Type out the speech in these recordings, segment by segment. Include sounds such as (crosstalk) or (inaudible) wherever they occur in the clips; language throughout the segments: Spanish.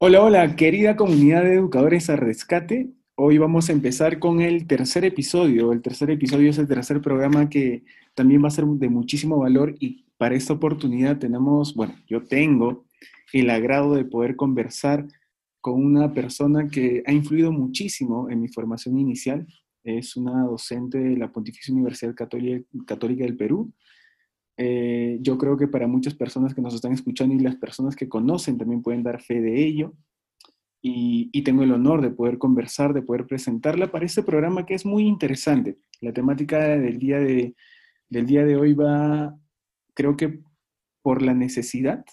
Hola, hola, querida comunidad de educadores a rescate. Hoy vamos a empezar con el tercer episodio. El tercer episodio es el tercer programa que también va a ser de muchísimo valor y para esta oportunidad tenemos, bueno, yo tengo el agrado de poder conversar con una persona que ha influido muchísimo en mi formación inicial. Es una docente de la Pontificia Universidad Católica del Perú eh, yo creo que para muchas personas que nos están escuchando y las personas que conocen también pueden dar fe de ello. Y, tengo el honor de poder conversar, de poder presentarla para este programa que es muy interesante. La temática del día de, del día de hoy va, creo que por la necesidad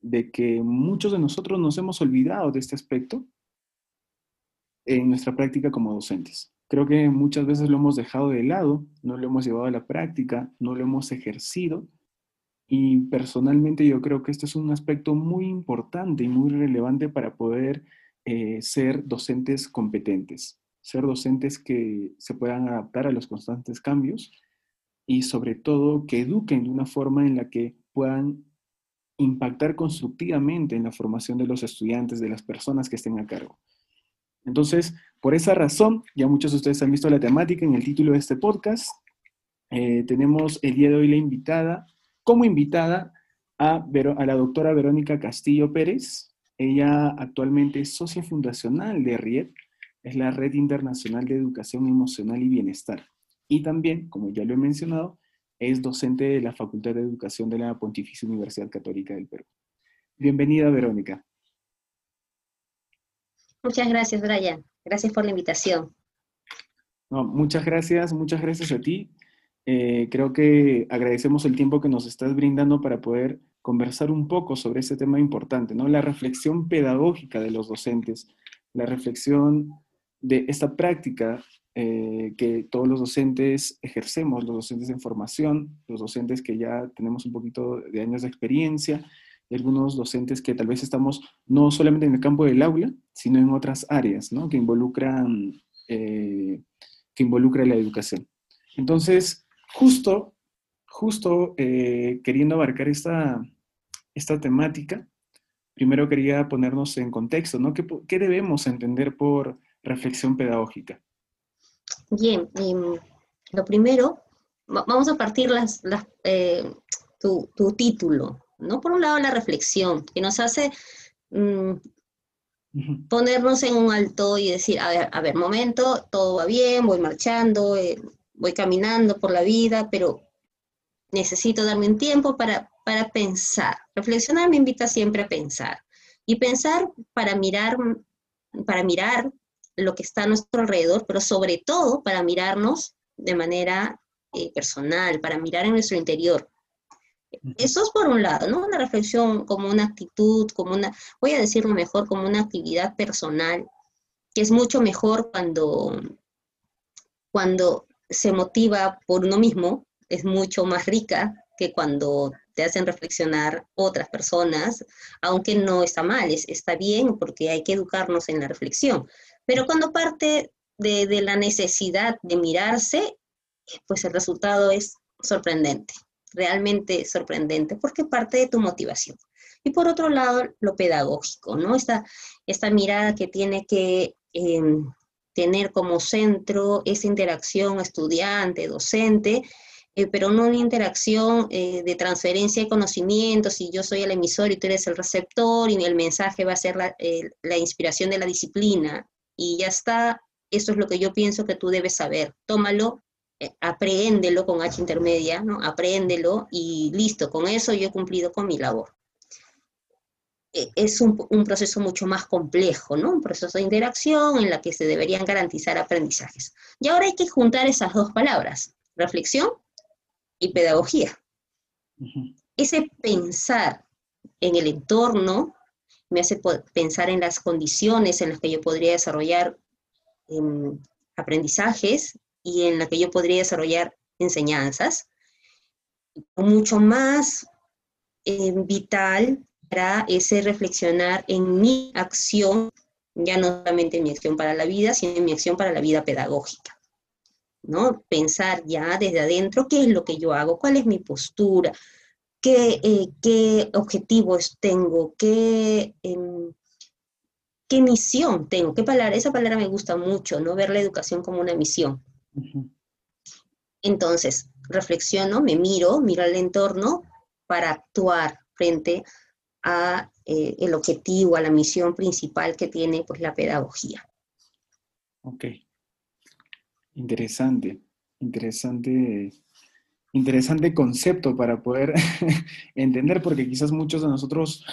de que muchos de nosotros nos hemos olvidado de este aspecto en nuestra práctica como docentes. Creo que muchas veces lo hemos dejado de lado, no lo hemos llevado a la práctica, no lo hemos ejercido. Y personalmente yo creo que este es un aspecto muy importante y muy relevante para poder eh, ser docentes competentes, ser docentes que se puedan adaptar a los constantes cambios y sobre todo que eduquen de una forma en la que puedan impactar constructivamente en la formación de los estudiantes, de las personas que estén a cargo. Entonces, por esa razón, ya muchos de ustedes han visto la temática en el título de este podcast. Eh, tenemos el día de hoy la invitada, como invitada, a, la doctora Verónica Castillo Pérez. Ella actualmente es socia fundacional de RIEP, es la Red Internacional de Educación Emocional y Bienestar. Y también, como ya lo he mencionado, es docente de la Facultad de Educación de la Pontificia Universidad Católica del Perú. Bienvenida, Verónica. Muchas gracias, Brian. Gracias por la invitación. muchas gracias, muchas gracias a ti. Eh, creo que agradecemos el tiempo que nos estás brindando para poder conversar un poco sobre este tema importante, ¿no? La reflexión pedagógica de los docentes, la reflexión de esta práctica eh, que todos los docentes ejercemos, los docentes en formación, los docentes que ya tenemos un poquito de años de experiencia, algunos docentes que tal vez estamos no solamente en el campo del aula, sino en otras áreas. Que involucran, eh, que involucra la educación. Entonces, justo, justo eh, queriendo abarcar esta, esta temática, primero quería ponernos en contexto, ¿no? ¿Qué, qué debemos entender por reflexión pedagógica? Bien, em, lo primero, vamos a partir las, eh, tu, título, ¿no? Por un lado, la reflexión, que nos hace mm, ponernos en un alto y decir, a ver, a ver, momento, todo va bien, voy marchando, eh, voy caminando por la vida, pero necesito darme un tiempo para, para pensar. Reflexionar me invita siempre a pensar. Y pensar para mirar, para mirar lo que está a nuestro alrededor, pero sobre todo para mirarnos de manera eh, personal, para mirar en nuestro interior. Eso es por un lado, ¿no? Una reflexión como una actitud, como una, voy a decirlo mejor, como una actividad personal, que es mucho mejor cuando, cuando se motiva por uno mismo, es mucho más rica que cuando te hacen reflexionar otras personas, aunque no está mal, está bien porque hay que educarnos en la reflexión. Pero cuando parte de, de la necesidad de mirarse, pues el resultado es sorprendente realmente sorprendente porque parte de tu motivación. Y por otro lado, lo pedagógico, ¿no? Esta, esta mirada que tiene que em, tener como centro esa interacción estudiante-docente, eh, pero no una interacción eh, de transferencia de conocimientos, si yo soy el emisor y tú eres el receptor, y el mensaje va a ser la, la inspiración de la disciplina, y ya está, eso es lo que yo pienso que tú debes saber, tómalo eh, apréndelo con H intermedia, ¿no? Apréndelo y listo, con eso yo he cumplido con mi labor. E, es un, proceso mucho más complejo, ¿no? Un proceso de interacción en la que se deberían garantizar aprendizajes. Y ahora hay que juntar esas dos palabras, reflexión y pedagogía. Ese pensar en el entorno me hace pensar en las condiciones en las que yo podría desarrollar em, aprendizajes y en la que yo podría desarrollar enseñanzas, mucho más eh, vital para ese reflexionar en mi acción, ya no solamente en mi acción para la vida, sino en mi acción para la vida pedagógica. ¿no? Pensar ya desde adentro qué es lo que yo hago, cuál es mi postura, qué, eh, qué objetivos tengo, qué, em, ¿qué misión tengo? ¿Qué palabra? Esa palabra me gusta mucho, ¿no? Ver la educación como una misión. Entonces, reflexiono, me miro, miro al entorno para actuar frente a eh, el objetivo, a la misión principal que tiene pues la pedagogía. Ok. Interesante, interesante, interesante concepto para poder (laughs) entender, porque quizás muchos de nosotros,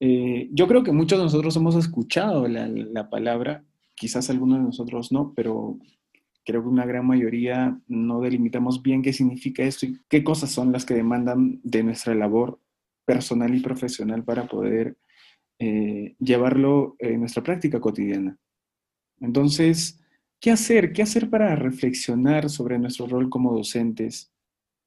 eh, yo creo que muchos de nosotros hemos escuchado la, la palabra, quizás algunos de nosotros no, pero creo que una gran mayoría no delimitamos bien qué significa esto y qué cosas son las que demandan de nuestra labor personal y profesional para poder eh, llevarlo en nuestra práctica cotidiana. Entonces, ¿qué hacer? ¿Qué hacer para reflexionar sobre nuestro rol como docentes?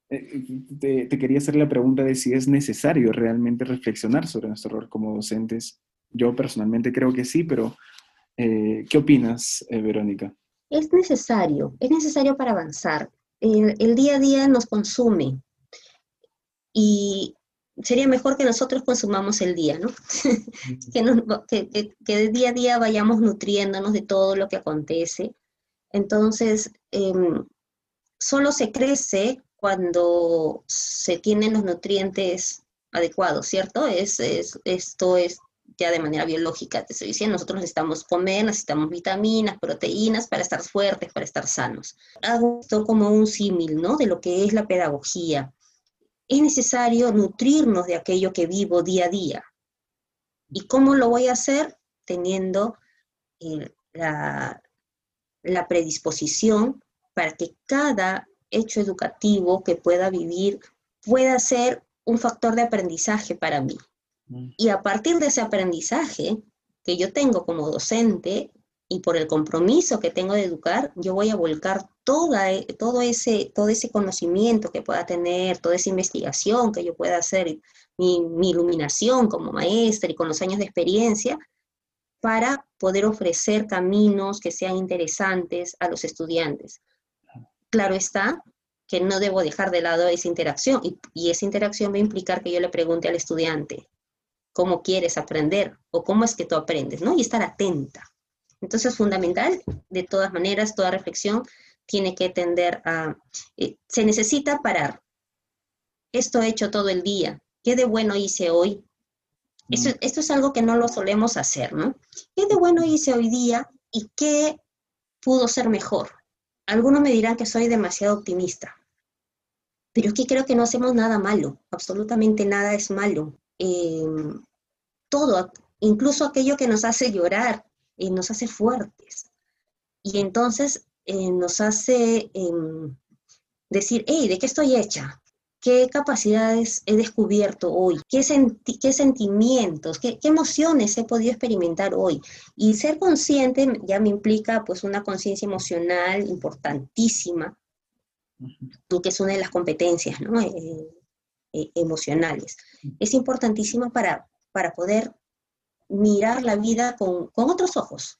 Eh, te, quería hacer la pregunta de si es necesario realmente reflexionar sobre nuestro rol como docentes. Yo personalmente creo que sí, pero eh, ¿qué opinas, Verónica? Es necesario, es necesario para avanzar. El, día a día nos consume y sería mejor que nosotros consumamos el día, ¿no? (laughs) que, de día a día vayamos nutriéndonos de todo lo que acontece. Entonces, em, solo se crece cuando se tienen los nutrientes adecuados, ¿cierto? Es, es, esto es ya de manera biológica, te estoy diciendo, nosotros necesitamos comer, necesitamos vitaminas, proteínas para estar fuertes, para estar sanos. Hago esto como un símil, ¿no? De lo que es la pedagogía. Es necesario nutrirnos de aquello que vivo día a día. ¿Y cómo lo voy a hacer? Teniendo eh, la, la predisposición para que cada hecho educativo que pueda vivir pueda ser un factor de aprendizaje para mí. Y a partir de ese aprendizaje que yo tengo como docente y por el compromiso que tengo de educar, yo voy a volcar toda, e, todo, ese, todo ese conocimiento que pueda tener, toda esa investigación que yo pueda hacer, mi, mi iluminación como maestra y con los años de experiencia, para poder ofrecer caminos que sean interesantes a los estudiantes. Claro está que no debo dejar de lado esa interacción y, esa interacción va a implicar que yo le pregunte al estudiante, cómo quieres aprender o cómo es que tú aprendes, ¿no? Y estar atenta. Entonces, es fundamental, de todas maneras, toda reflexión tiene que tender a, eh, se necesita parar. Esto he hecho todo el día, ¿qué de bueno hice hoy? Esto, esto es algo que no lo solemos hacer, ¿no? ¿Qué de bueno hice hoy día y qué pudo ser mejor? Algunos me dirán que soy demasiado optimista, pero es que creo que no hacemos nada malo, absolutamente nada es malo. Eh, todo, incluso aquello que nos hace llorar, y nos hace fuertes. Y entonces eh, nos hace em, decir, hey, ¿de qué estoy hecha? ¿Qué capacidades he descubierto hoy? ¿Qué, qué sentimientos, qué, qué, emociones he podido experimentar hoy? Y ser consciente ya me implica pues una conciencia emocional importantísima, que es una de las competencias ¿no? Eh, eh, emocionales. Es importantísima para, para poder mirar la vida con, otros ojos.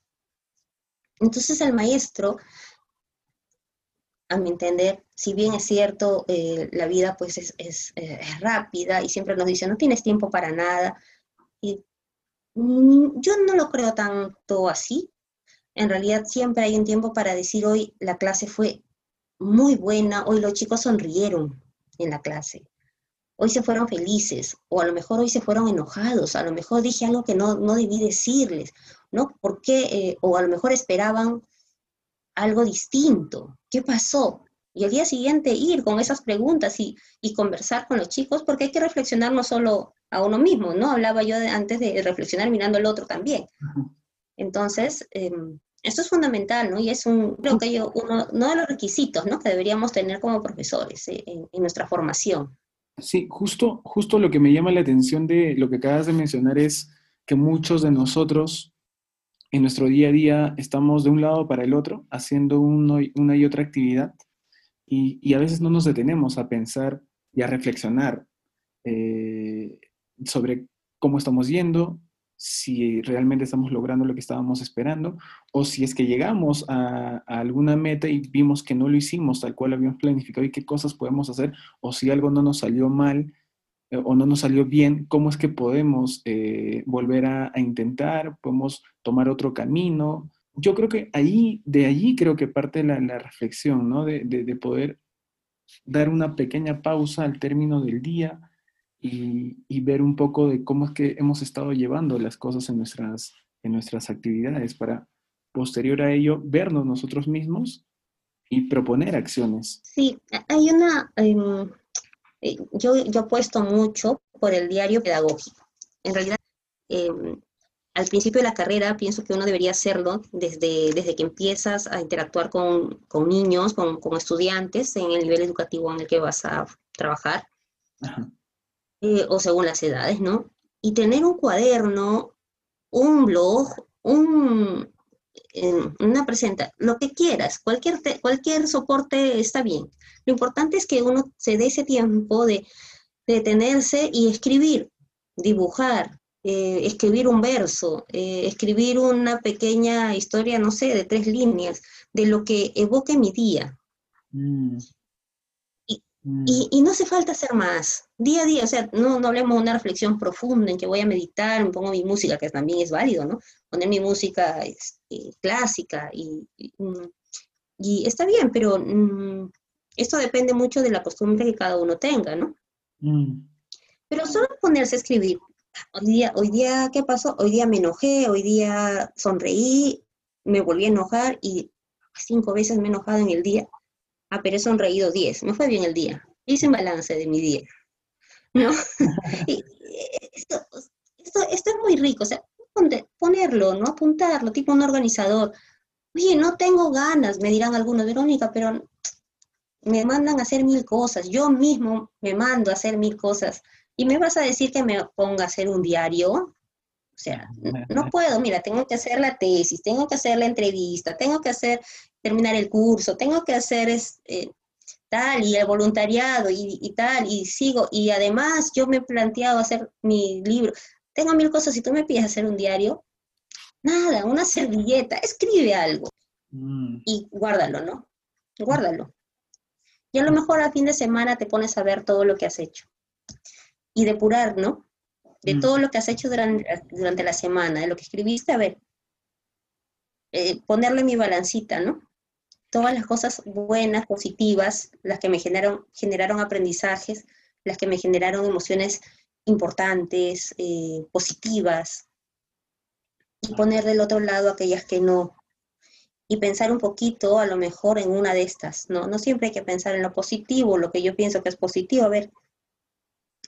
Entonces el maestro, a mi entender, si bien es cierto, eh, la vida pues es, es, rápida y siempre nos dice, no tienes tiempo para nada, y mm, yo no lo creo tanto así. En realidad siempre hay un tiempo para decir, hoy la clase fue muy buena, hoy los chicos sonrieron en la clase hoy se fueron felices, o a lo mejor hoy se fueron enojados, a lo mejor dije algo que no, no debí decirles, ¿no? ¿Por qué? Eh, o a lo mejor esperaban algo distinto. ¿Qué pasó? Y al día siguiente ir con esas preguntas y, conversar con los chicos, porque hay que reflexionar no solo a uno mismo, ¿no? Hablaba yo antes de reflexionar mirando al otro también. Entonces, em, esto es fundamental, ¿no? Y es un, creo que yo, uno, de los requisitos, ¿no? Que deberíamos tener como profesores eh, en nuestra formación. Sí, justo, justo lo que me llama la atención de lo que acabas de mencionar es que muchos de nosotros en nuestro día a día estamos de un lado para el otro haciendo una y otra actividad y, a veces no nos detenemos a pensar y a reflexionar eh, sobre cómo estamos yendo, si realmente estamos logrando lo que estábamos esperando o si es que llegamos a, alguna meta y vimos que no lo hicimos tal cual habíamos planificado y qué cosas podemos hacer o si algo no nos salió mal eh, o no nos salió bien, ¿cómo es que podemos eh, volver a, intentar? ¿Podemos tomar otro camino? Yo creo que ahí, de allí creo que parte la, la reflexión, ¿no? De, de, poder dar una pequeña pausa al término del día y, y, ver un poco de cómo es que hemos estado llevando las cosas en nuestras, en nuestras actividades para posterior a ello vernos nosotros mismos y proponer acciones. Sí, hay una, eh, yo, yo apuesto mucho por el diario pedagógico. En realidad, em, al principio de la carrera pienso que uno debería hacerlo desde, desde que empiezas a interactuar con, con niños, con, con, estudiantes en el nivel educativo en el que vas a trabajar, eh, o según las edades, ¿no? Y tener un cuaderno, un blog, un, una presenta, lo que quieras, cualquier, cualquier soporte está bien. Lo importante es que uno se dé ese tiempo de, detenerse y escribir, dibujar, eh, escribir un verso, eh, escribir una pequeña historia, no sé, de tres líneas, de lo que evoque mi día. Mm. Mm. Y, no hace falta hacer más, día a día, o sea, no, no hablemos de una reflexión profunda en que voy a meditar, me pongo mi música, que también es válido, ¿no? Poner mi música este, clásica y, y, mm, está bien, pero mm, esto depende mucho de la costumbre que cada uno tenga, ¿no? Pero solo ponerse a escribir, hoy día, hoy día, ¿qué pasó? Hoy día me enojé, hoy día sonreí, me volví a enojar y cinco veces me he enojado en el día ah, pero he sonreído 10, me fue bien el día, hice un balance de mi día, ¿no? (laughs) y, esto, esto, esto, es muy rico, o sea, ponerlo, ¿no? Apuntarlo, tipo un organizador. Oye, no tengo ganas, me dirán algunos, Verónica, pero me mandan a hacer mil cosas, yo mismo me mando a hacer mil cosas, y me vas a decir que me ponga a hacer un diario, o sea, no (laughs) puedo, mira, tengo que hacer la tesis, tengo que hacer la entrevista, tengo que hacer terminar el curso, tengo que hacer eh, tal y el voluntariado y, tal, y sigo. Y además yo me he planteado hacer mi libro. Tengo mil cosas, si tú me pides hacer un diario, nada, una servilleta, escribe algo mm. y guárdalo, ¿no? Guárdalo. Y a lo mejor a fin de semana te pones a ver todo lo que has hecho y depurar, ¿no? De mm. todo lo que has hecho durante, durante la semana, de lo que escribiste, a ver, eh, ponerle mi balancita, ¿no? Todas las cosas buenas, positivas, las que me generaron, generaron aprendizajes, las que me generaron emociones importantes, eh, positivas, y poner del otro lado aquellas que no. Y pensar un poquito, a lo mejor, en una de estas, ¿no? No siempre hay que pensar en lo positivo, lo que yo pienso que es positivo. A ver,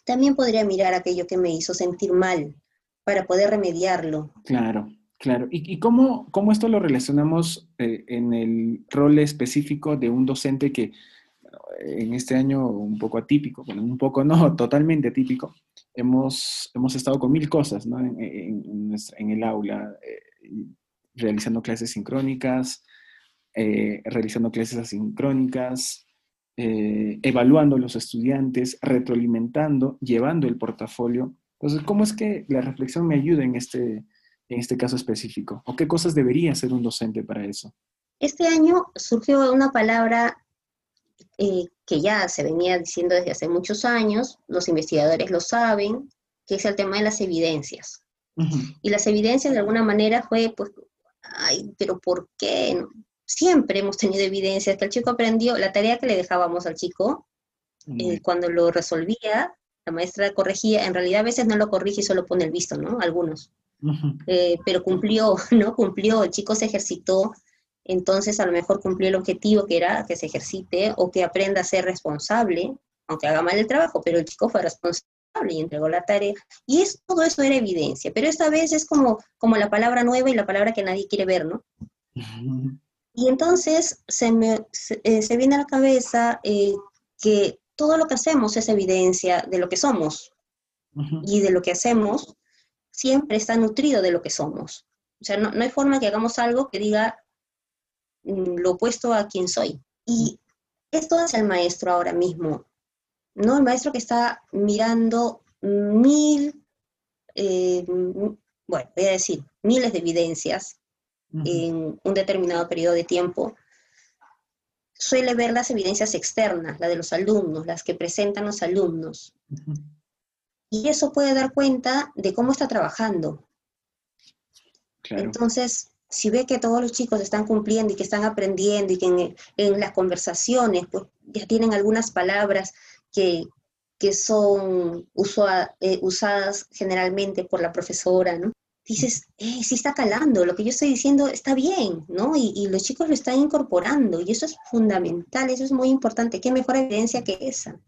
también podría mirar aquello que me hizo sentir mal para poder remediarlo. Claro. Claro, ¿y, cómo, cómo, esto lo relacionamos eh, en el rol específico de un docente que en este año un poco atípico, bueno, un poco no, (laughs) totalmente atípico, hemos, hemos estado con mil cosas ¿no? en, el aula, eh, realizando clases sincrónicas, eh, realizando clases asincrónicas, evaluando a los estudiantes, retroalimentando, llevando el portafolio. Entonces, ¿cómo es que la reflexión me ayuda en este en este caso específico? ¿O qué cosas debería hacer un docente para eso? Este año surgió una palabra eh, que ya se venía diciendo desde hace muchos años, los investigadores lo saben, que es el tema de las evidencias. Y las evidencias de alguna manera fue, pues, ay, pero ¿por qué? Siempre hemos tenido evidencias que el chico aprendió, la tarea que le dejábamos al chico, eh, cuando lo resolvía, la maestra corregía, en realidad a veces no lo corrige y solo pone el visto, ¿no? Algunos. Eh, pero cumplió, (laughs) ¿no? Cumplió, el chico se ejercitó, entonces a lo mejor cumplió el objetivo que era que se ejercite o que aprenda a ser responsable, aunque haga mal el trabajo, pero el chico fue responsable y entregó la tarea. Y es, todo eso era evidencia, pero esta vez es como, como la palabra nueva y la palabra que nadie quiere ver, ¿no? Y entonces se me se, eh, viene a la cabeza eh, que todo lo que hacemos es evidencia de lo que somos. Y de lo que hacemos siempre está nutrido de lo que somos. O sea, no, hay forma que hagamos algo que diga mm, lo opuesto a quien soy. Y esto es el maestro ahora mismo, ¿no? El maestro que está mirando mil, eh, bueno, voy a decir, miles de evidencias en un determinado periodo de tiempo, suele ver las evidencias externas, la de los alumnos, las que presentan los alumnos. Y eso puede dar cuenta de cómo está trabajando. Entonces, si ve que todos los chicos están cumpliendo y que están aprendiendo y que en, las conversaciones pues, ya tienen algunas palabras que, son eh, usadas generalmente por la profesora, ¿no? Dices, eh, sí está calando, lo que yo estoy diciendo está bien, ¿no? Y, y, los chicos lo están incorporando y eso es fundamental, eso es muy importante. ¿Qué mejor evidencia que esa?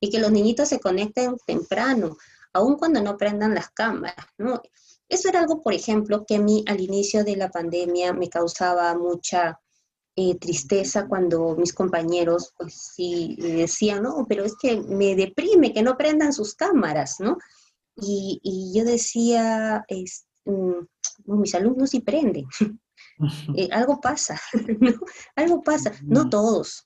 Y que los niñitos se conecten temprano, aun cuando no prendan las cámaras, ¿no? Eso era algo, por ejemplo, que a mí al inicio de la pandemia me causaba mucha eh, tristeza cuando mis compañeros, pues sí, decían, no, pero es que me deprime que no prendan sus cámaras, ¿no? Y, yo decía, es, mm, mis alumnos sí prenden, (laughs) (laughs) eh, algo pasa, (laughs) ¿no? algo pasa, no todos,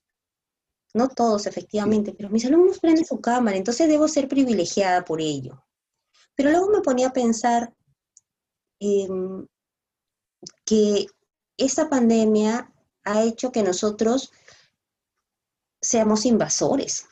no todos efectivamente, pero mis alumnos prenden su cámara, entonces debo ser privilegiada por ello. Pero luego me ponía a pensar Em, que esta pandemia ha hecho que nosotros seamos invasores,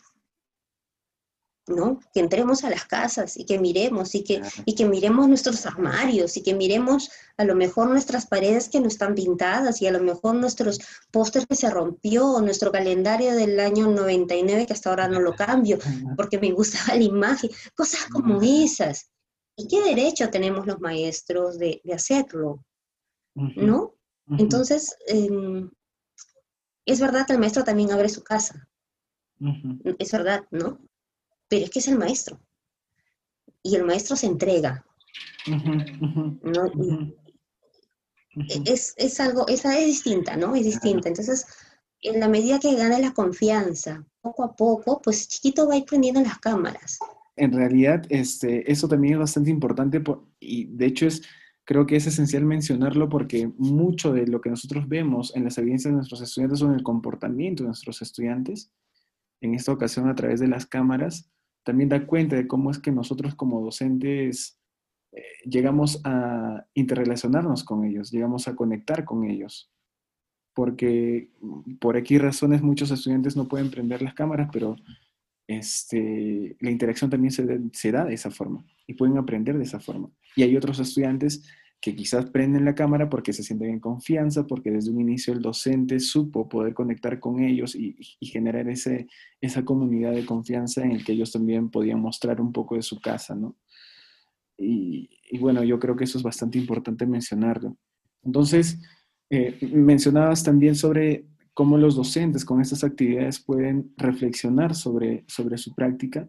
¿no? Que entremos a las casas y que miremos y que, y que miremos nuestros armarios y que miremos a lo mejor nuestras paredes que no están pintadas y a lo mejor nuestros pósters que se rompió, nuestro calendario del año 99 que hasta ahora no lo cambio porque me gustaba la imagen, cosas como esas. ¿Y qué derecho tenemos los maestros de, hacerlo? ¿No? Entonces, em, es verdad que el maestro también abre su casa. Es verdad, ¿no? Pero es que es el maestro. Y el maestro se entrega. ¿no? Es, es, algo, esa es distinta, ¿no? Es distinta. Entonces, en la medida que gana la confianza, poco a poco, pues chiquito va a ir prendiendo las cámaras en realidad este, eso también es bastante importante y de hecho es, creo que es esencial mencionarlo porque mucho de lo que nosotros vemos en las evidencias de nuestros estudiantes o en el comportamiento de nuestros estudiantes, en esta ocasión a través de las cámaras, también da cuenta de cómo es que nosotros como docentes eh, llegamos a interrelacionarnos con ellos, llegamos a conectar con ellos. Porque por X razones muchos estudiantes no pueden prender las cámaras, pero este, la interacción también se, da de esa forma y pueden aprender de esa forma. Y hay otros estudiantes que quizás prenden la cámara porque se sienten en confianza, porque desde un inicio el docente supo poder conectar con ellos y, generar ese, esa comunidad de confianza en el que ellos también podían mostrar un poco de su casa, ¿no? Y, bueno, yo creo que eso es bastante importante mencionarlo. Entonces, eh, mencionabas también sobre cómo los docentes con estas actividades pueden reflexionar sobre, sobre su práctica.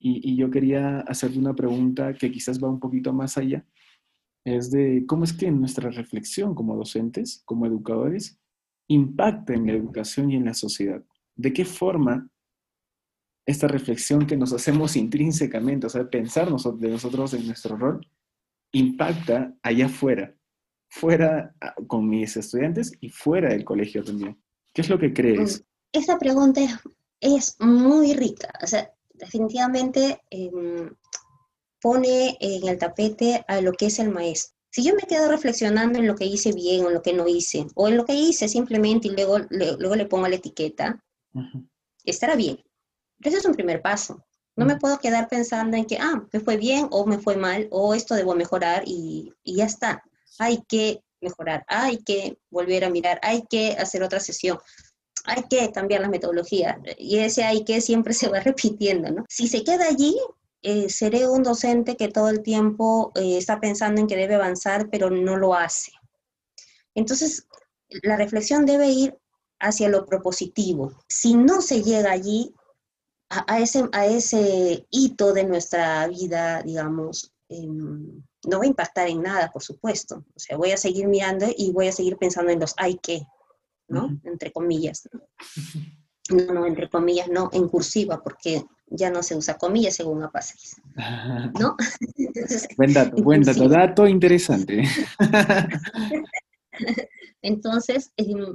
Y, yo quería hacerle una pregunta que quizás va un poquito más allá. Es de cómo es que nuestra reflexión como docentes, como educadores, impacta en la educación y en la sociedad. ¿De qué forma esta reflexión que nos hacemos (laughs) intrínsecamente, o sea, pensar de nosotros en nuestro rol, impacta allá afuera, fuera ah, con mis estudiantes y fuera del colegio también? ¿Qué es lo que crees? Esa pregunta es, muy rica. O sea, definitivamente em, pone en el tapete a lo que es el maestro. Si yo me quedo reflexionando en lo que hice bien o en lo que no hice, o en lo que hice simplemente y luego le, luego le pongo la etiqueta, estará bien. ese es un primer paso. No me puedo quedar pensando en que, ah, me fue bien o me fue mal, o esto debo mejorar y, y ya está. Hay que mejorar, hay que volver a mirar, hay que hacer otra sesión, hay que cambiar la metodología. Y ese hay que siempre (laughs) se va repitiendo, ¿no? Si se queda allí, eh, seré un docente que todo el tiempo eh, está pensando en que debe avanzar, pero no lo hace. Entonces, la reflexión debe ir hacia lo propositivo. Si no se llega allí, a, ese, a ese hito de nuestra vida, digamos, em, no va a impactar en nada, por supuesto. O sea, voy a seguir mirando y voy a seguir pensando en los hay que, ¿no? Entre comillas. ¿no? No, entre comillas, no, en cursiva, porque ya no se usa comillas según APA6. (laughs) ¿No? (laughs) buen dato, buen dato, dato interesante. (laughs) Entonces, em,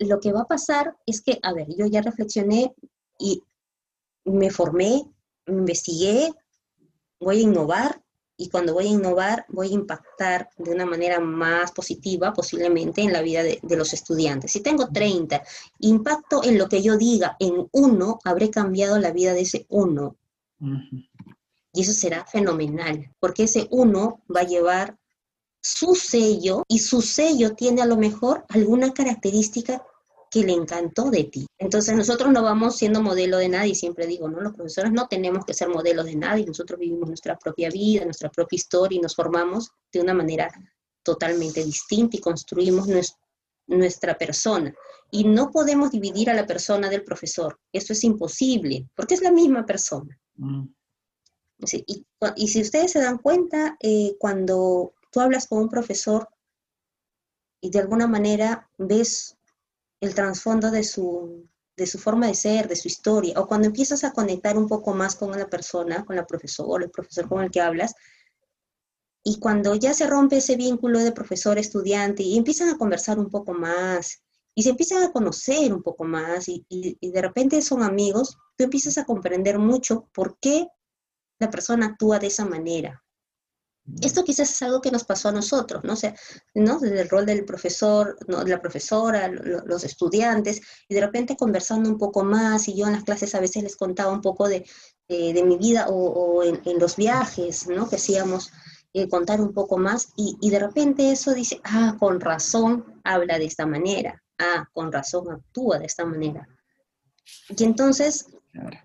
lo que va a pasar es que, a ver, yo ya reflexioné y me formé, investigué, voy a innovar, y cuando voy a innovar, voy a impactar de una manera más positiva posiblemente en la vida de, los estudiantes. Si tengo 30, impacto en lo que yo diga en uno, habré cambiado la vida de ese uno. Y eso será fenomenal, porque ese uno va a llevar su sello y su sello tiene a lo mejor alguna característica que le encantó de ti. Entonces nosotros no vamos siendo modelo de nadie, siempre digo, ¿no? Los profesores no tenemos que ser modelos de nadie, nosotros vivimos nuestra propia vida, nuestra propia historia y nos formamos de una manera totalmente distinta y construimos nuestra persona. Y no podemos dividir a la persona del profesor, eso es imposible, porque es la misma persona. Mm. y, si ustedes se dan cuenta, eh, cuando tú hablas con un profesor y de alguna manera ves el trasfondo de su, de su forma de ser, de su historia, o cuando empiezas a conectar un poco más con la persona, con la profesora, el profesor con el que hablas, y cuando ya se rompe ese vínculo de profesor-estudiante y empiezan a conversar un poco más, y se empiezan a conocer un poco más, y, y de repente son amigos, tú empiezas a comprender mucho por qué la persona actúa de esa manera, esto quizás es algo que nos pasó a nosotros, ¿no? O sea, ¿no? Desde el rol del profesor, ¿no? la profesora, los estudiantes, y de repente conversando un poco más, y yo en las clases a veces les contaba un poco de, de, mi vida o, en, los viajes, ¿no? Que eh, contar un poco más, y, y de repente eso dice, ah, con razón habla de esta manera, ah, con razón actúa de esta manera. Y entonces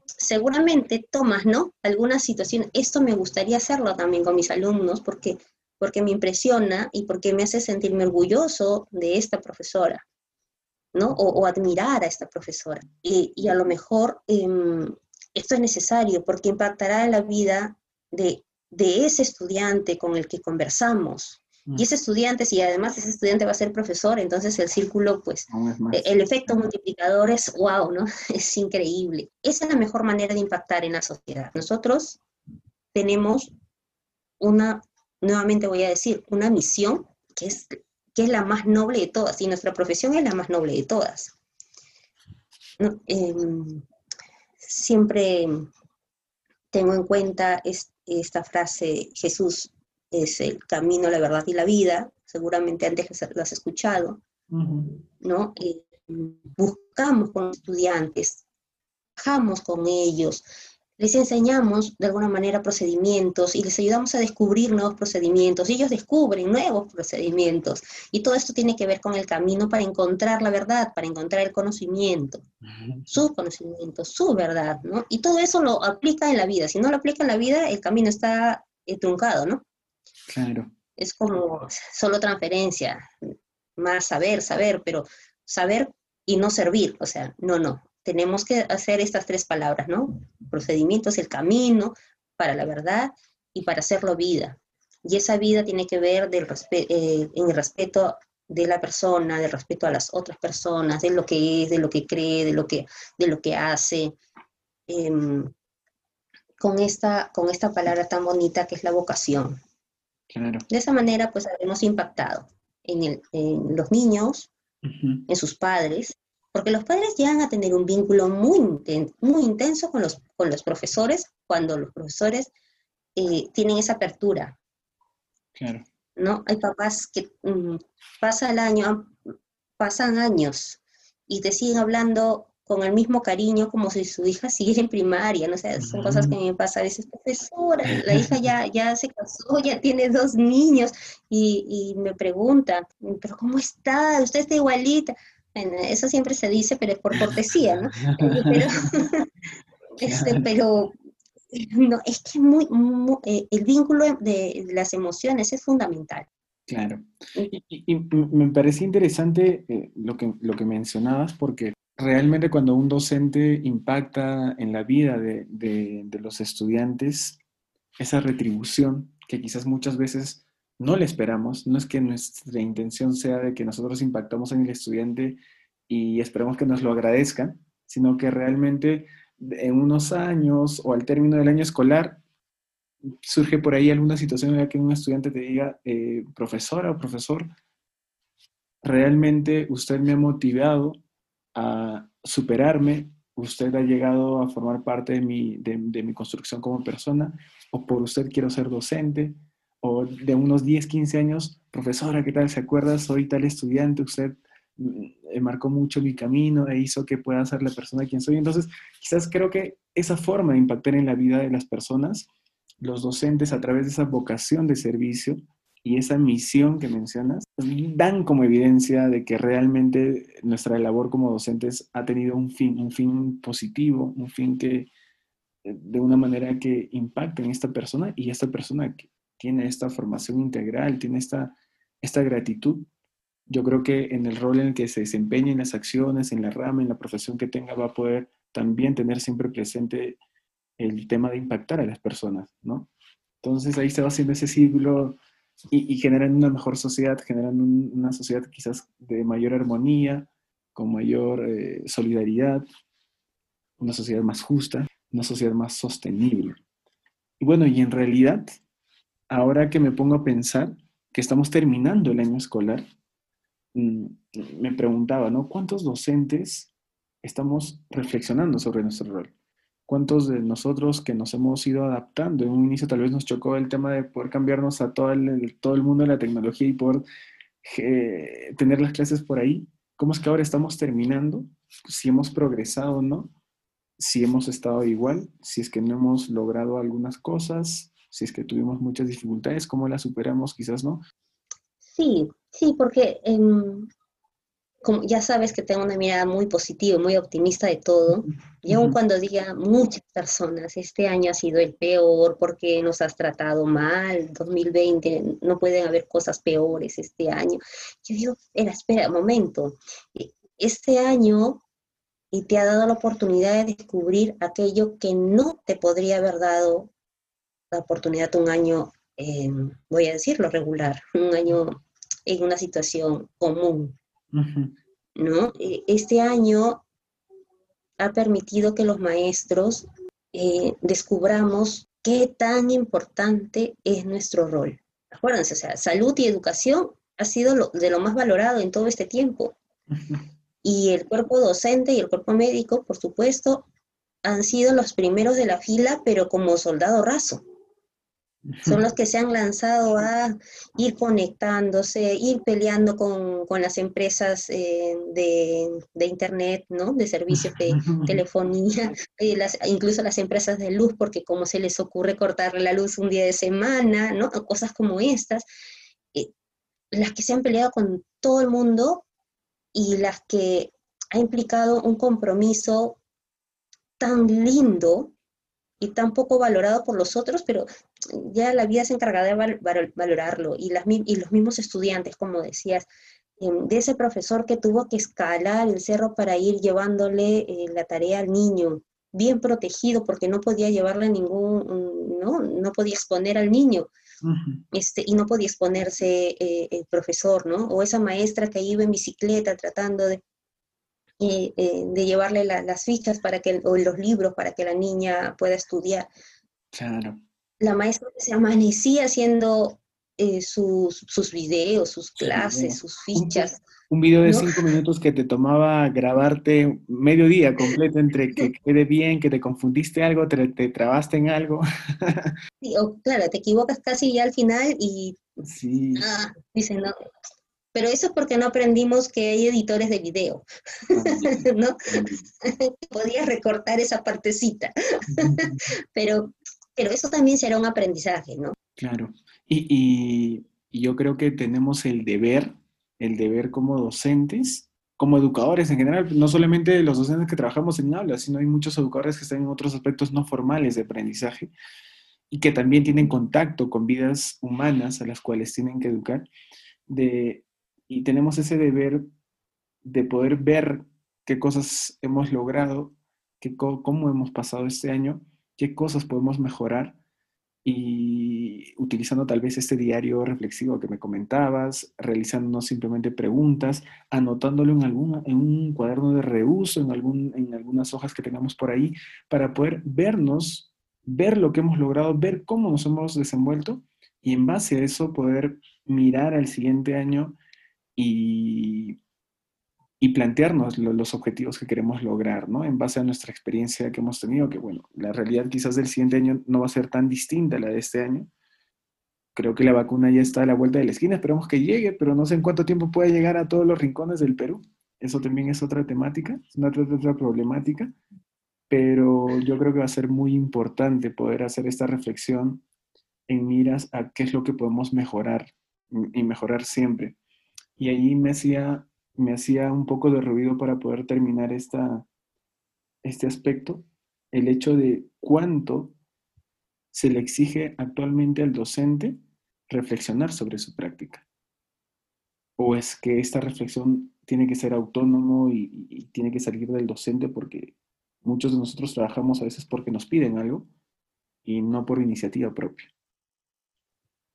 seguramente tomas, ¿no? Alguna situación, esto me gustaría hacerlo también con mis alumnos porque, porque me impresiona y porque me hace sentirme orgulloso de esta profesora, ¿no? O, admirar a esta profesora. Y, a lo mejor em, esto es necesario porque impactará en la vida de, de ese estudiante con el que conversamos, y ese estudiante, si además ese estudiante va a ser profesor, entonces el círculo, pues, e, el efecto multiplicador es wow, ¿no? (laughs) Es increíble. Esa es la mejor manera de impactar en la sociedad. Nosotros tenemos una, nuevamente voy a decir, una misión que es, que es la más noble de todas, y nuestra profesión es la más noble de todas. Em, siempre tengo en cuenta esta frase, Jesús es el camino, la verdad y la vida, seguramente antes lo has escuchado, ¿no? Eh, buscamos con estudiantes, trabajamos con ellos, les enseñamos de alguna manera procedimientos y les ayudamos a descubrir nuevos procedimientos. Y ellos descubren nuevos procedimientos. Y todo esto tiene que ver con el camino para encontrar la verdad, para encontrar el conocimiento, su conocimiento, su verdad, ¿no? Y todo eso lo aplica en la vida. Si no lo aplica en la vida, el camino está eh, truncado, ¿no? Claro. Es como solo transferencia, más saber, saber, pero saber y no servir, o sea, no, no. Tenemos que hacer estas tres palabras, ¿no? Procedimientos, el camino para la verdad y para hacerlo vida. Y esa vida tiene que ver del eh, en el respeto de la persona, del respeto a las otras personas, de lo que es, de lo que cree, de lo que, de lo que hace. Em, con, esta, con esta palabra tan bonita que es la vocación. De esa manera, pues habremos impactado en, los niños, en sus padres, porque los padres llegan a tener un vínculo muy, muy intenso con los, con los profesores cuando los profesores eh, tienen esa apertura. Claro. ¿No? Hay papás que mm, pasa el año, pasan años y te siguen hablando con el mismo cariño como si su hija siguiera en primaria, no sé, son cosas que me pasa a veces, profesora, la hija ya, ya se casó, ya tiene dos niños, y, me pregunta, pero ¿cómo está? Usted está igualita. eso siempre se dice, pero es por cortesía, ¿no? Pero, (laughs) este, pero no, es que muy, eh, el vínculo de las emociones es fundamental. Claro. Y, me parece interesante eh, lo, que, lo que mencionabas, porque realmente cuando un docente impacta en la vida de, los estudiantes, esa retribución que quizás muchas veces no le esperamos, no es que nuestra intención sea de que nosotros impactamos en el estudiante y esperamos que nos lo agradezcan, sino que realmente en unos años o al término del año escolar surge por ahí alguna situación en la que un estudiante te diga, eh, profesora o profesor, realmente usted me ha motivado a superarme, usted ha llegado a formar parte de mi, de, mi construcción como persona, o por usted quiero ser docente, o de unos 10, 15 años, profesora, ¿qué tal? ¿Se acuerda? Soy tal estudiante, usted mm, marcó mucho mi camino e hizo que pueda ser la persona quien soy. Entonces, quizás creo que esa forma de impactar en la vida de las personas los docentes a través de esa vocación de servicio y esa misión que mencionas, dan como evidencia de que realmente nuestra labor como docentes ha tenido un fin, un fin positivo, un fin que de una manera que impacte en esta persona y esta persona que tiene esta formación integral, tiene esta, esta gratitud. Yo creo que en el rol en el que se desempeñe en las acciones, en la rama, en la profesión que tenga, va a poder también tener siempre presente el tema de impactar a las personas, ¿no? Entonces ahí se va haciendo ese ciclo y, generan una mejor sociedad, generan una sociedad quizás de mayor armonía, con mayor eh, solidaridad, una sociedad más justa, una sociedad más sostenible. Y bueno, y en realidad, ahora que me pongo a pensar que estamos terminando el año escolar, mm, me preguntaba, ¿no? ¿Cuántos docentes estamos reflexionando sobre nuestro rol? Cuántos de nosotros que nos hemos ido adaptando, en un inicio tal vez nos chocó el tema de poder cambiarnos a todo el, todo el mundo de la tecnología y poder eh, tener las clases por ahí, ¿cómo es que ahora estamos terminando? Si hemos progresado o no, si hemos estado igual, si es que no hemos logrado algunas cosas, si es que tuvimos muchas dificultades, ¿cómo las superamos? Quizás no. Sí, sí, porque em, como ya sabes que tengo una mirada muy positiva, muy optimista de todo, y aun cuando diga muchas personas, este año ha sido el peor porque nos has tratado mal, 2020, no pueden haber cosas peores este año. Yo digo, espera, espera, momento, este año y te ha dado la oportunidad de descubrir aquello que no te podría haber dado la oportunidad un año, eh, voy a decirlo, regular, un año en una situación común. ¿No? E, este año ha permitido que los maestros eh, descubramos qué tan importante es nuestro rol. Acuérdense, o sea, salud y educación ha sido de lo más valorado en todo este tiempo. Y el cuerpo docente y el cuerpo médico, por supuesto, han sido los primeros de la fila, pero como soldado raso. Son los que se han lanzado a ir conectándose, ir peleando con, las empresas eh, de, Internet, ¿no? De servicios de telefonía, eh, incluso las empresas de luz, porque como se les ocurre cortar la luz un día de semana, ¿no? Cosas como estas. Eh, las que se han peleado con todo el mundo y las que ha implicado un compromiso tan lindo y tan poco valorado por los otros, pero ya la vida se encarga de valorarlo. Y, las, y los mismos estudiantes, como decías, em, de ese profesor que tuvo que escalar el cerro para ir llevándole eh, la tarea al niño, bien protegido porque no podía llevarle ningún, no, no podía exponer al niño. Este, y no podía exponerse eh, el profesor, ¿no? O esa maestra que iba en bicicleta tratando de, eh, eh, de llevarle las fichas para que, o los libros para que la niña pueda estudiar. Claro. La maestra se amanecía haciendo eh, sus, sus, videos, sus clases, sus fichas. Un, video de cinco minutos que te tomaba grabarte medio día completo entre que (laughs) quede bien, que te confundiste algo, te, te trabaste en algo. (laughs) sí, o, claro, te equivocas casi ya al final y sí. ah, dicen, no, pero eso es porque no aprendimos que hay editores de video, (laughs) ¿no? Podías recortar esa partecita, pero, pero eso también será un aprendizaje, ¿no? Claro, y, yo creo que tenemos el deber, el deber como docentes, como educadores en general, no solamente los docentes que trabajamos en aulas, sino hay muchos educadores que están en otros aspectos no formales de aprendizaje y que también tienen contacto con vidas humanas a las cuales tienen que educar, de y tenemos ese deber de poder ver qué cosas hemos logrado, qué, cómo hemos pasado este año, qué cosas podemos mejorar. Y utilizando tal vez este diario reflexivo que me comentabas, realizando simplemente preguntas, anotándolo en, alguna, en un cuaderno de reuso, en, algún, en algunas hojas que tengamos por ahí, para poder vernos, ver lo que hemos logrado, ver cómo nos hemos desenvuelto y en base a eso poder mirar al siguiente año y, y plantearnos los objetivos que queremos lograr, ¿no? En base a nuestra experiencia que hemos tenido, que bueno, la realidad quizás del siguiente año no va a ser tan distinta a la de este año. Creo que la vacuna ya está a la vuelta de la esquina, esperemos que llegue, pero no sé en cuánto tiempo puede llegar a todos los rincones del Perú. Eso también es otra temática, es una otra, otra problemática. pero yo creo que va a ser muy importante poder hacer esta reflexión en miras a qué es lo que podemos mejorar y mejorar siempre. Y ahí me hacía, me hacía un poco de ruido para poder terminar esta, este aspecto, el hecho de cuánto se le exige actualmente al docente reflexionar sobre su práctica. ¿O es que esta reflexión tiene que ser autónomo y, y tiene que salir del docente porque muchos de nosotros trabajamos a veces porque nos piden algo y no por iniciativa propia?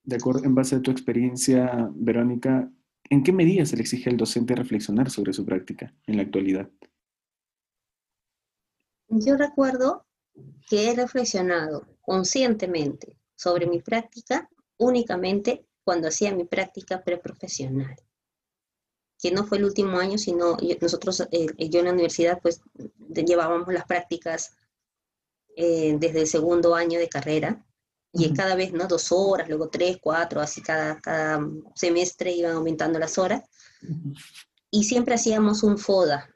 De acuerdo, en base a tu experiencia, Verónica, ¿en qué medida se le exige al docente reflexionar sobre su práctica en la actualidad? Yo recuerdo que he reflexionado conscientemente sobre mi práctica únicamente cuando hacía mi práctica preprofesional, que no fue el último año, sino nosotros, eh, yo en la universidad, pues llevábamos las prácticas eh, desde el segundo año de carrera, y cada vez, ¿no? Dos horas, luego tres, cuatro, así cada, cada semestre iban aumentando las horas, y siempre hacíamos un FODA,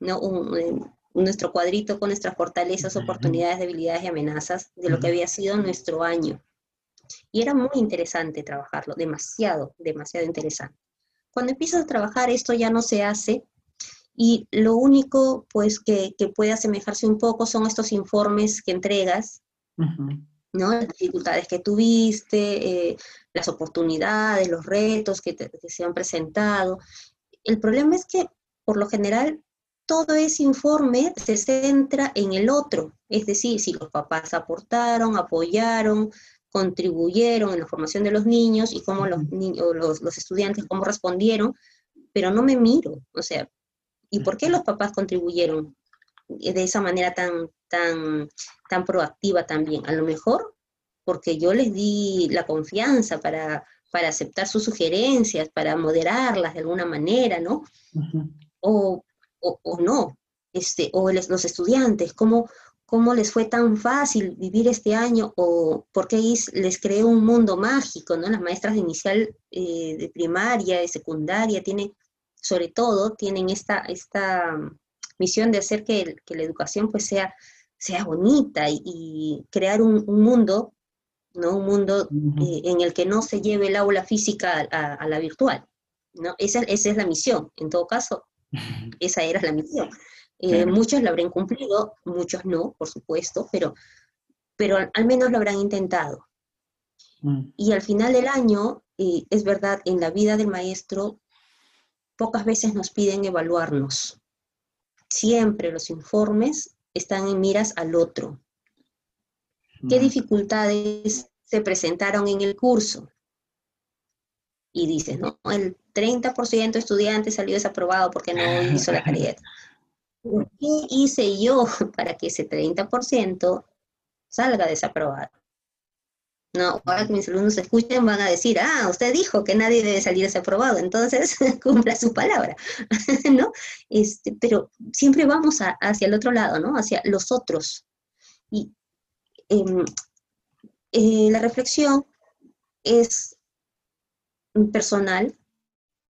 ¿no? Un, nuestro cuadrito con nuestras fortalezas, oportunidades, debilidades y amenazas de lo que había sido nuestro año. Y era muy interesante trabajarlo, demasiado, demasiado interesante. Cuando empiezas a trabajar esto ya no se hace y lo único pues que, que puede asemejarse un poco son estos informes que entregas, ¿no? Las dificultades que tuviste, eh, las oportunidades, los retos que, que se han presentado. El problema es que por lo general todo ese informe se centra en el otro, es decir, si los papás aportaron, apoyaron, contribuyeron en la formación de los niños y cómo los, niños, los, los estudiantes, cómo respondieron, pero no me miro, o sea, ¿y por qué los papás contribuyeron de esa manera tan, tan, tan proactiva también? A lo mejor porque yo les di la confianza para, para aceptar sus sugerencias, para moderarlas de alguna manera, ¿no? o, o, no, este, o los estudiantes, cómo, cómo les fue tan fácil vivir este año o por qué les creó un mundo mágico, ¿no? Las maestras de inicial, eh, de primaria, de secundaria, tienen, sobre todo, tienen esta, esta misión de hacer que, la educación pues sea, sea bonita y, crear un, mundo, ¿no? Un mundo eh, en el que no se lleve el aula física a, la virtual, ¿no? Esa, esa es la misión. En todo caso, (laughs) esa era la misión. Eh, muchos lo habrán cumplido, muchos no, por supuesto, pero, pero al, menos lo habrán intentado. Mm. Y al final del año, es verdad, en la vida del maestro, pocas veces nos piden evaluarnos. Siempre los informes están en miras al otro. ¿Qué dificultades se presentaron en el curso? Y dices, no, el 30% de estudiantes salió desaprobado porque no (laughs) hizo la tarea. ¿Qué hice yo (laughs) para que ese 30% salga desaprobado? No, ahora que mis alumnos escuchen van a decir, ah, usted dijo que nadie debe salir desaprobado, entonces (laughs) cumpla su palabra, (laughs) ¿no? Este, pero siempre vamos hacia el otro lado, ¿no? Hacia los otros. Y em, eh, la reflexión es personal,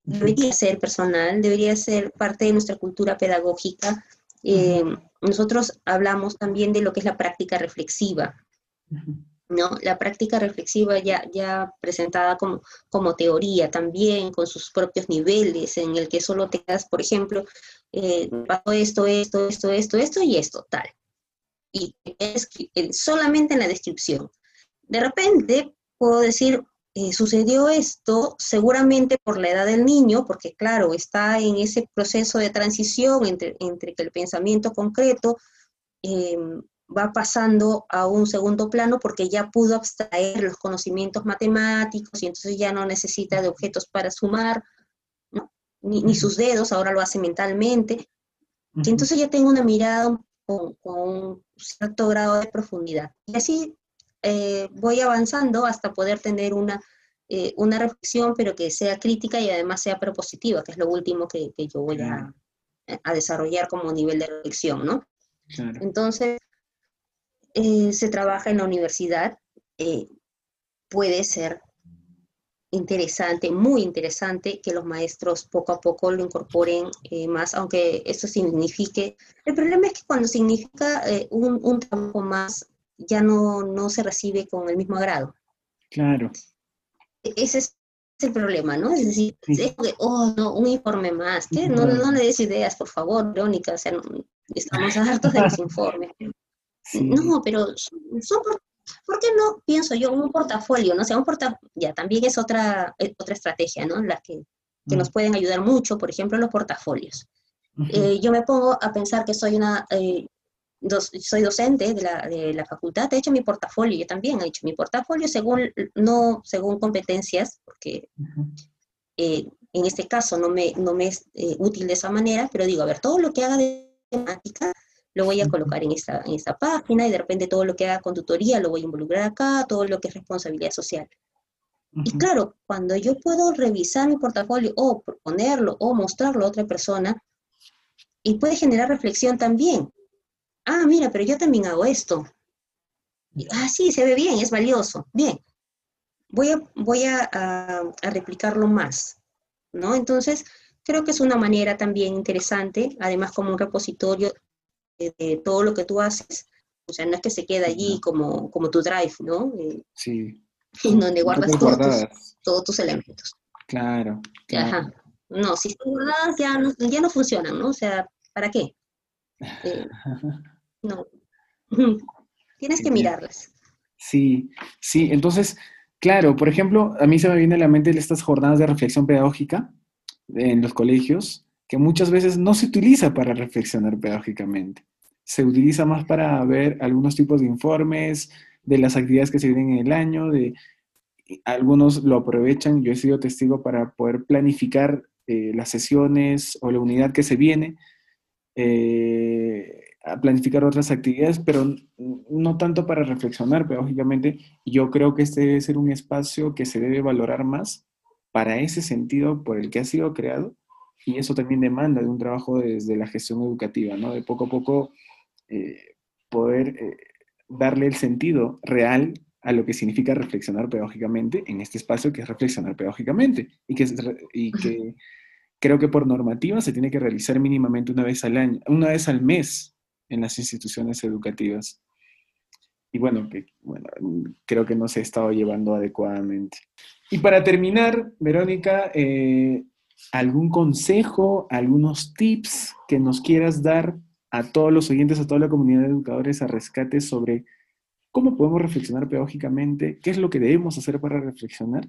debería ser personal, debería ser parte de nuestra cultura pedagógica. Eh, nosotros hablamos también de lo que es la práctica reflexiva, ¿no? La práctica reflexiva ya, ya presentada como, como teoría también, con sus propios niveles, en el que solo te das, por ejemplo, eh, pasó esto, esto, esto, esto, esto y esto, tal. Y es solamente en la descripción. De repente puedo decir, eh, sucedió esto seguramente por la edad del niño, porque claro, está en ese proceso de transición entre, entre que el pensamiento concreto eh, va pasando a un segundo plano porque ya pudo abstraer los conocimientos matemáticos y entonces ya no necesita de objetos para sumar, ni, sus dedos, ahora lo hace mentalmente. Y entonces ya tengo una mirada con, con un cierto grado de profundidad. Y así eh, voy avanzando hasta poder tener una, eh, una reflexión, pero que sea crítica y además sea propositiva, que es lo último que, yo voy a, desarrollar como nivel de reflexión, ¿no? Entonces, eh, se trabaja en la universidad, puede ser interesante, muy interesante que los maestros poco a poco lo incorporen eh, más, aunque eso signifique, el problema es que cuando significa eh, un, un, trabajo más, ya no, no se recibe con el mismo agrado. Claro. E-, ese es el problema, ¿no? Es decir, oh, no, un informe más, ¿qué? No, no le des ideas, por favor, Verónica, o sea, estamos hartos de los (laughs) informes. No, pero son, ¿por qué no pienso yo un portafolio? No o sea, un portafolio, ya también es otra, eh, otra estrategia, ¿no? La que, que nos pueden ayudar mucho, por ejemplo, los portafolios. Eh, yo me pongo a pensar que soy una, eh, soy docente de la, de la, facultad, he hecho mi portafolio, yo también he hecho mi portafolio según, no según competencias, porque en este caso no me, no me es útil de esa manera, pero digo, a ver, todo lo que haga de temática lo voy a colocar en esta, en esta página y de repente todo lo que haga con tutoría lo voy a involucrar acá, todo lo que es responsabilidad social. Y claro, cuando yo puedo revisar mi portafolio o proponerlo o mostrarlo a otra persona, y puede generar reflexión también. Ah, mira, pero yo también hago esto. ah, sí, se ve bien, es valioso. Bien, voy a, voy a, a replicarlo más, ¿no? Entonces, creo que es una manera también interesante, además como un repositorio de, todo lo que tú haces. O sea, no es que se quede allí como, como tu drive, ¿no? Eh, sí. (laughs) En donde guardas todos tus, todos tus, elementos. Claro. Ajá. No, si están guardadas ya no, ya no funcionan, ¿no? O sea, ¿para qué? (laughs) Eh, no. (laughs) Tienes que mirarlas. Sí, sí. Entonces, claro, por ejemplo, a mí se me viene a la mente estas jornadas de reflexión pedagógica en los colegios, que muchas veces no se utiliza para reflexionar pedagógicamente. Se utiliza más para ver algunos tipos de informes de las actividades que se vienen en el año, de algunos lo aprovechan, yo he sido testigo para poder planificar eh, las sesiones o la unidad que se viene, eh, a planificar otras actividades, pero no tanto para reflexionar pedagógicamente. Yo creo que este debe ser un espacio que se debe valorar más para ese sentido por el que ha sido creado y eso también demanda de un trabajo desde la gestión educativa, ¿no? De poco a poco eh, poder eh, darle el sentido real a lo que significa reflexionar pedagógicamente en este espacio que es reflexionar pedagógicamente y que, y que creo que por normativa se tiene que realizar mínimamente una vez al año, una vez al mes en las instituciones educativas. Y bueno, que, bueno, creo que no se ha estado llevando adecuadamente. Y para terminar, Verónica, eh, algún consejo, algunos tips que nos quieras dar a todos los oyentes, a toda la comunidad de educadores a rescate sobre cómo podemos reflexionar pedagógicamente, qué es lo que debemos hacer para reflexionar.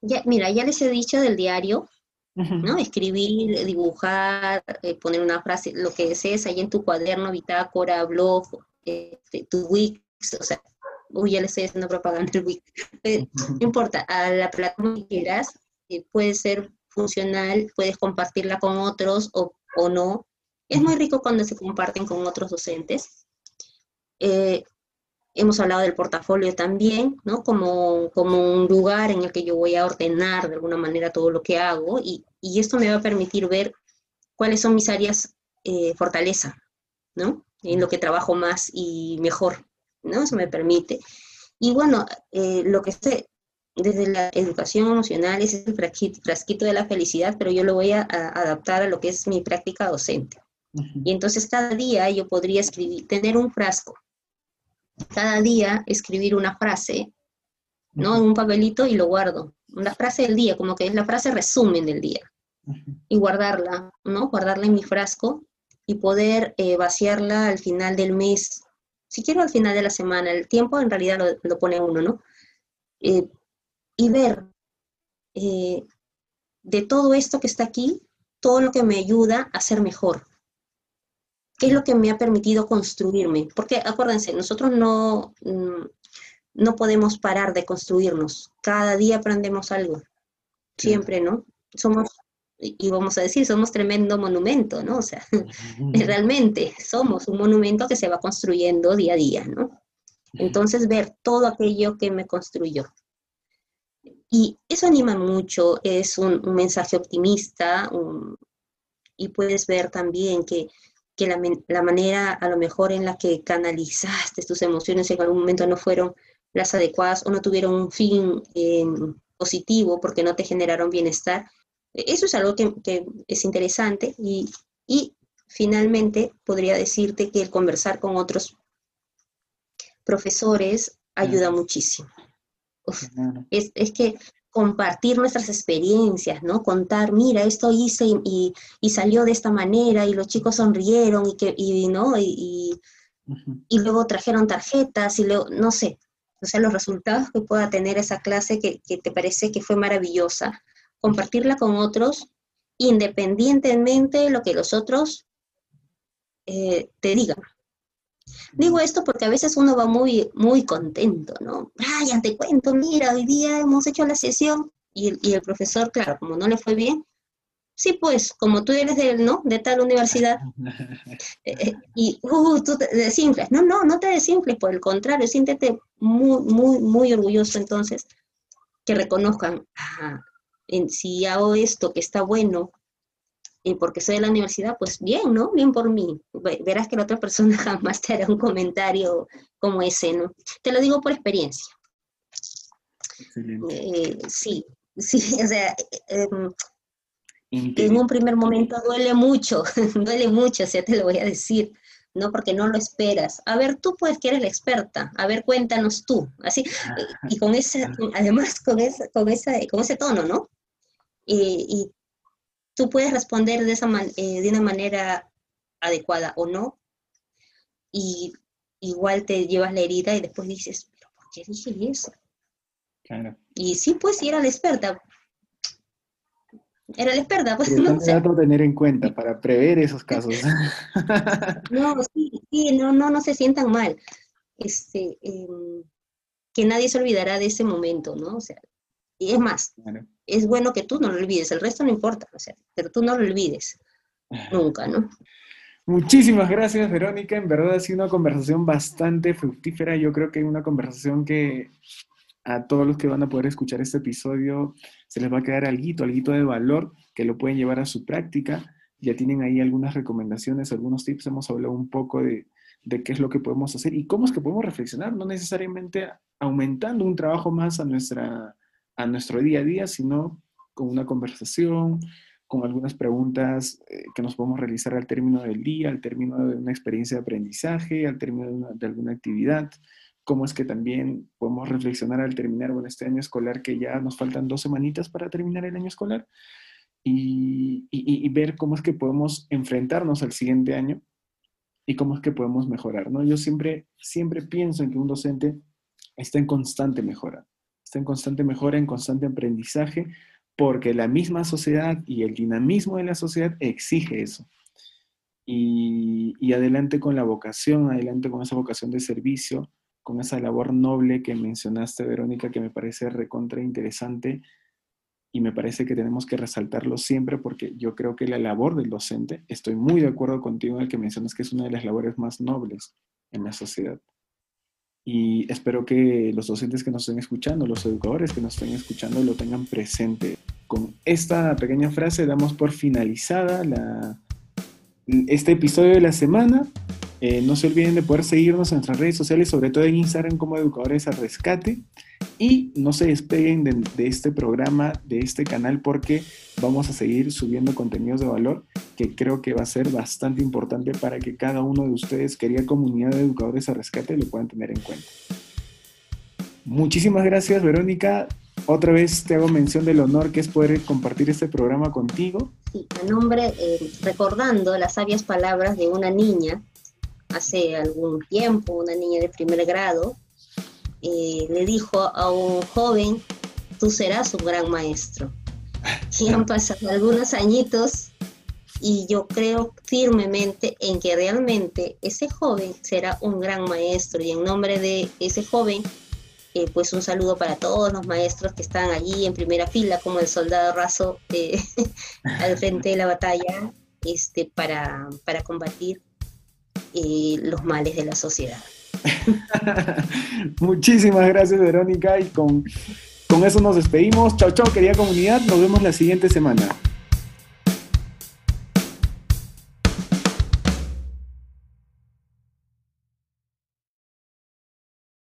Ya, mira, ya les he dicho del diario, ¿no? Escribir, dibujar, eh, poner una frase, lo que desees ahí en tu cuaderno, bitácora, blog, este, tu Wix, o sea, uy, ya le estoy haciendo propaganda eh, no importa, a la plataforma que quieras, eh, puede ser funcional, puedes compartirla con otros o, o, no. Es muy rico cuando se comparten con otros docentes. Eh, hemos hablado del portafolio también, ¿no? Como, como un lugar en el que yo voy a ordenar de alguna manera todo lo que hago y, y esto me va a permitir ver cuáles son mis áreas fortaleza, ¿no? En lo que trabajo más y mejor. ¿No? Eso me permite. Y bueno, eh, lo que sé desde la educación emocional es el frasquito, de la felicidad, pero yo lo voy a, adaptar a lo que es mi práctica docente. Y entonces cada día yo podría escribir, tener un frasco, cada día escribir una frase, ¿no? En un papelito y lo guardo. Una frase del día, como que es la frase resumen del día. Y guardarla, ¿no? Guardarla en mi frasco y poder eh, vaciarla al final del mes si quiero al final de la semana, el tiempo en realidad lo, pone uno, ¿no? Eh, y ver eh, de todo esto que está aquí, todo lo que me ayuda a ser mejor. ¿Qué es lo que me ha permitido construirme? Porque acuérdense, nosotros no, mm, no podemos parar de construirnos. Cada día aprendemos algo. Siempre, ¿no? Somos y vamos a decir, somos tremendo monumento, ¿no? O sea, (laughs) realmente somos un monumento que se va construyendo día a día, ¿no? Entonces, ver todo aquello que me construyó. Y eso anima mucho, es un, mensaje optimista y puedes ver también que, que la, la, manera a lo mejor en la que canalizaste tus emociones en algún momento no fueron las adecuadas o no tuvieron un fin em, positivo porque no te generaron bienestar. Eso es algo que, es interesante y, finalmente podría decirte que el conversar con otros profesores ayuda muchísimo. es, que compartir nuestras experiencias, ¿no? Contar, mira, esto hice y, salió de esta manera y los chicos sonrieron y que, ¿no? Y, y, luego trajeron tarjetas y luego, no sé, o sea, los resultados que pueda tener esa clase que, te parece que fue maravillosa, compartirla con otros independientemente de lo que los otros eh, te digan. Digo esto porque a veces uno va muy, muy contento, ¿no? Brian, te cuento, mira, hoy día hemos hecho la sesión y el, y el profesor, claro, como no le fue bien, sí, pues, como tú eres de, ¿no? de tal universidad, (laughs) eh, eh, y uh, tú te desinfles. No, no, no te desinfles, por el contrario, siéntete muy, muy, muy orgulloso entonces que reconozcan, si hago esto que está bueno, y porque soy de la universidad, pues bien, ¿no? Bien por mí. Verás que la otra persona (laughs) jamás te hará un comentario como ese, ¿no? Te lo digo por experiencia. Eh, sí, sí, (laughs) o sea, em, en un primer momento duele mucho, (laughs) duele mucho, o sea, te lo voy a decir, ¿no? Porque no lo esperas. A ver, tú pues que eres la experta, a ver, cuéntanos tú, así, y con ese, además con, esa, con, esa, con ese tono, ¿no? Y, tú puedes responder de, esa eh, de una manera adecuada o no, y igual te llevas la herida y después dices, ¿pero por qué dije eso? Claro. Y sí, pues sí era la experta, era la experta. Pues, (laughs) no sé. tener en cuenta para prever esos casos. (laughs) no, sí, sí, no, no, no se sientan mal. Este, em, que nadie se olvidará de ese momento, ¿no? O sea, y es más, es bueno que tú no lo olvides, el resto no importa, o sea, pero tú no lo olvides (laughs) nunca, ¿no? Muchísimas gracias, Verónica. En verdad ha sido una conversación bastante fructífera. Yo creo que una conversación que a todos los que van a poder escuchar este episodio se les va a quedar algo, algo de valor que lo pueden llevar a su práctica. Ya tienen ahí algunas recomendaciones, algunos tips. Hemos hablado un poco de, qué es lo que podemos hacer y cómo es que podemos reflexionar, no necesariamente aumentando un trabajo más a, nuestra, a nuestro día a día, sino con una conversación, con algunas preguntas eh, que nos podemos realizar al término del día, al término de una experiencia de aprendizaje, al término de alguna actividad cómo es que también podemos reflexionar al terminar bueno, este año escolar, que ya nos faltan dos semanitas para terminar el año escolar, y, ver cómo es que podemos enfrentarnos al siguiente año y cómo es que podemos mejorar, ¿no? Yo siempre, siempre pienso en que un docente está en constante mejora, está en constante mejora, en constante aprendizaje, porque la misma sociedad y el dinamismo de la sociedad exige eso. Y, y, adelante con la vocación, adelante con esa vocación de servicio, con esa labor noble que mencionaste, Verónica, que me parece recontra interesante y me parece que tenemos que resaltarlo siempre porque yo creo que la labor del docente, estoy muy de acuerdo contigo en el que mencionas que es una de las labores más nobles en la sociedad. Y espero que los docentes que nos estén escuchando, los educadores que nos estén escuchando, lo tengan presente. Con esta pequeña frase damos por finalizada este episodio de la semana. Eh, no se olviden de poder seguirnos en nuestras redes sociales, sobre todo en Instagram como Educadores al Rescate. Y no se despeguen de, este programa, de este canal, porque vamos a seguir subiendo contenidos de valor que creo que va a ser bastante importante para que cada uno de ustedes, querida comunidad de Educadores al Rescate, lo puedan tener en cuenta. Muchísimas gracias, Verónica. Otra vez te hago mención del honor que es poder compartir este programa contigo. Sí, a nombre, eh, recordando las sabias palabras de una niña hace algún tiempo, una niña de primer grado, eh, le dijo a un joven, tú serás un gran maestro. Y han (laughs) pasado algunos añitos y yo creo firmemente en que realmente ese joven será un gran maestro y en nombre de ese joven, eh, pues un saludo para todos los maestros que están allí en primera fila como el soldado raso eh, (laughs) al frente de la batalla este, para, para combatir los males de la sociedad. (laughs) Muchísimas gracias, Verónica, y con, con eso nos despedimos. Chao, chao, querida comunidad. Nos vemos la siguiente semana.